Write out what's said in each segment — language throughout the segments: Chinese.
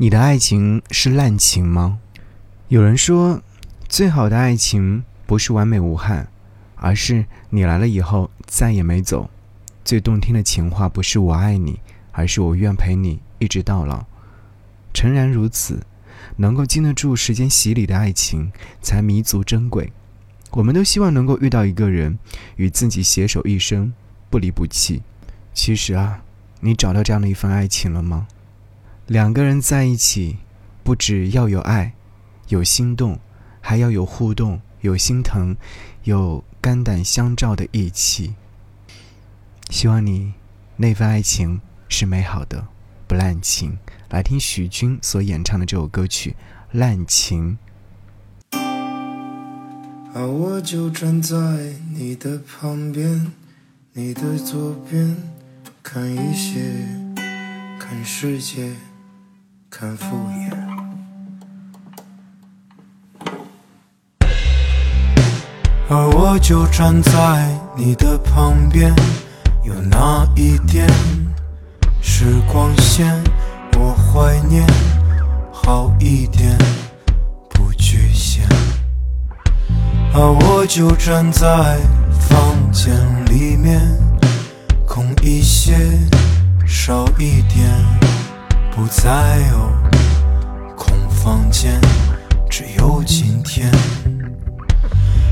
你的爱情是滥情吗？有人说，最好的爱情不是完美无憾，而是你来了以后再也没走。最动听的情话不是我爱你，而是我愿陪你一直到老。诚然如此，能够经得住时间洗礼的爱情才弥足珍贵。我们都希望能够遇到一个人，与自己携手一生，不离不弃。其实啊，你找到这样的一份爱情了吗？两个人在一起，不只要有爱，有心动，还要有互动，有心疼，有肝胆相照的义气。希望你那份爱情是美好的，不滥情。来听许君所演唱的这首歌曲《滥情》。而我就站在你的旁边，你的左边，看一些，看世界。看敷衍，而我就站在你的旁边，有那一点时光线，我怀念好一点不局限。而我就站在房间里面，空一些，少一点。不再有空房间，只有今天。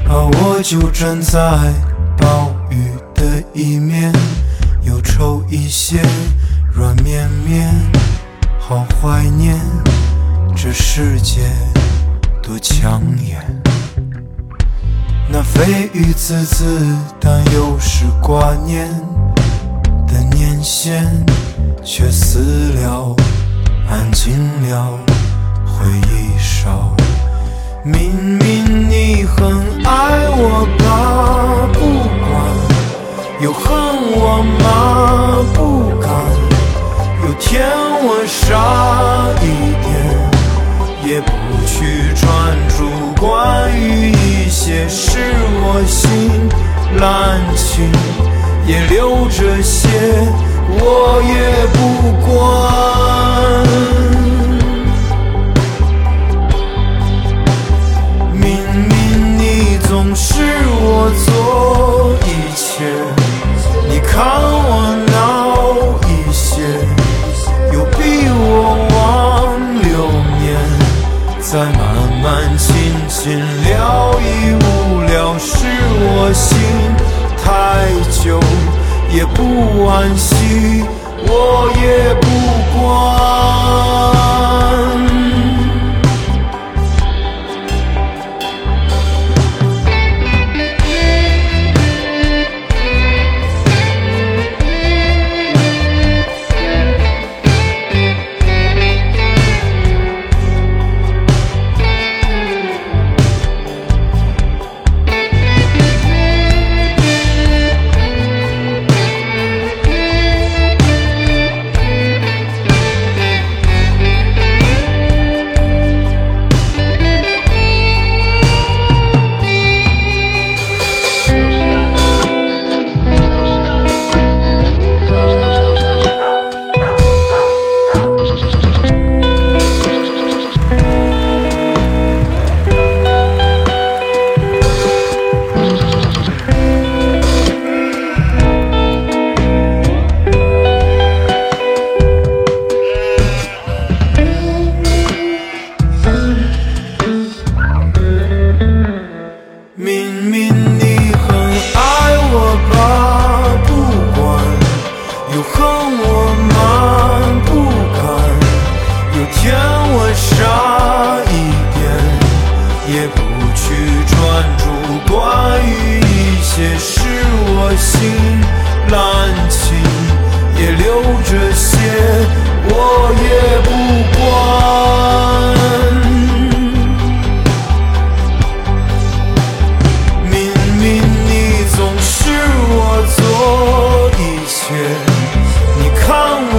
而我就站在暴雨的一面，忧愁一些，软绵绵，好怀念这世界多抢眼。那飞鱼滋滋，但又是挂念的年限，却死了。安静了，回忆少。明明你很爱我吧，不管，又恨我吗？不敢。有天我傻一点，也不去专注关于一些事，我心滥情，也留着些，我也不管。不惋惜，我也不专注关于一切是我心滥情也留着些我也不管。明明你总是我做一切你看我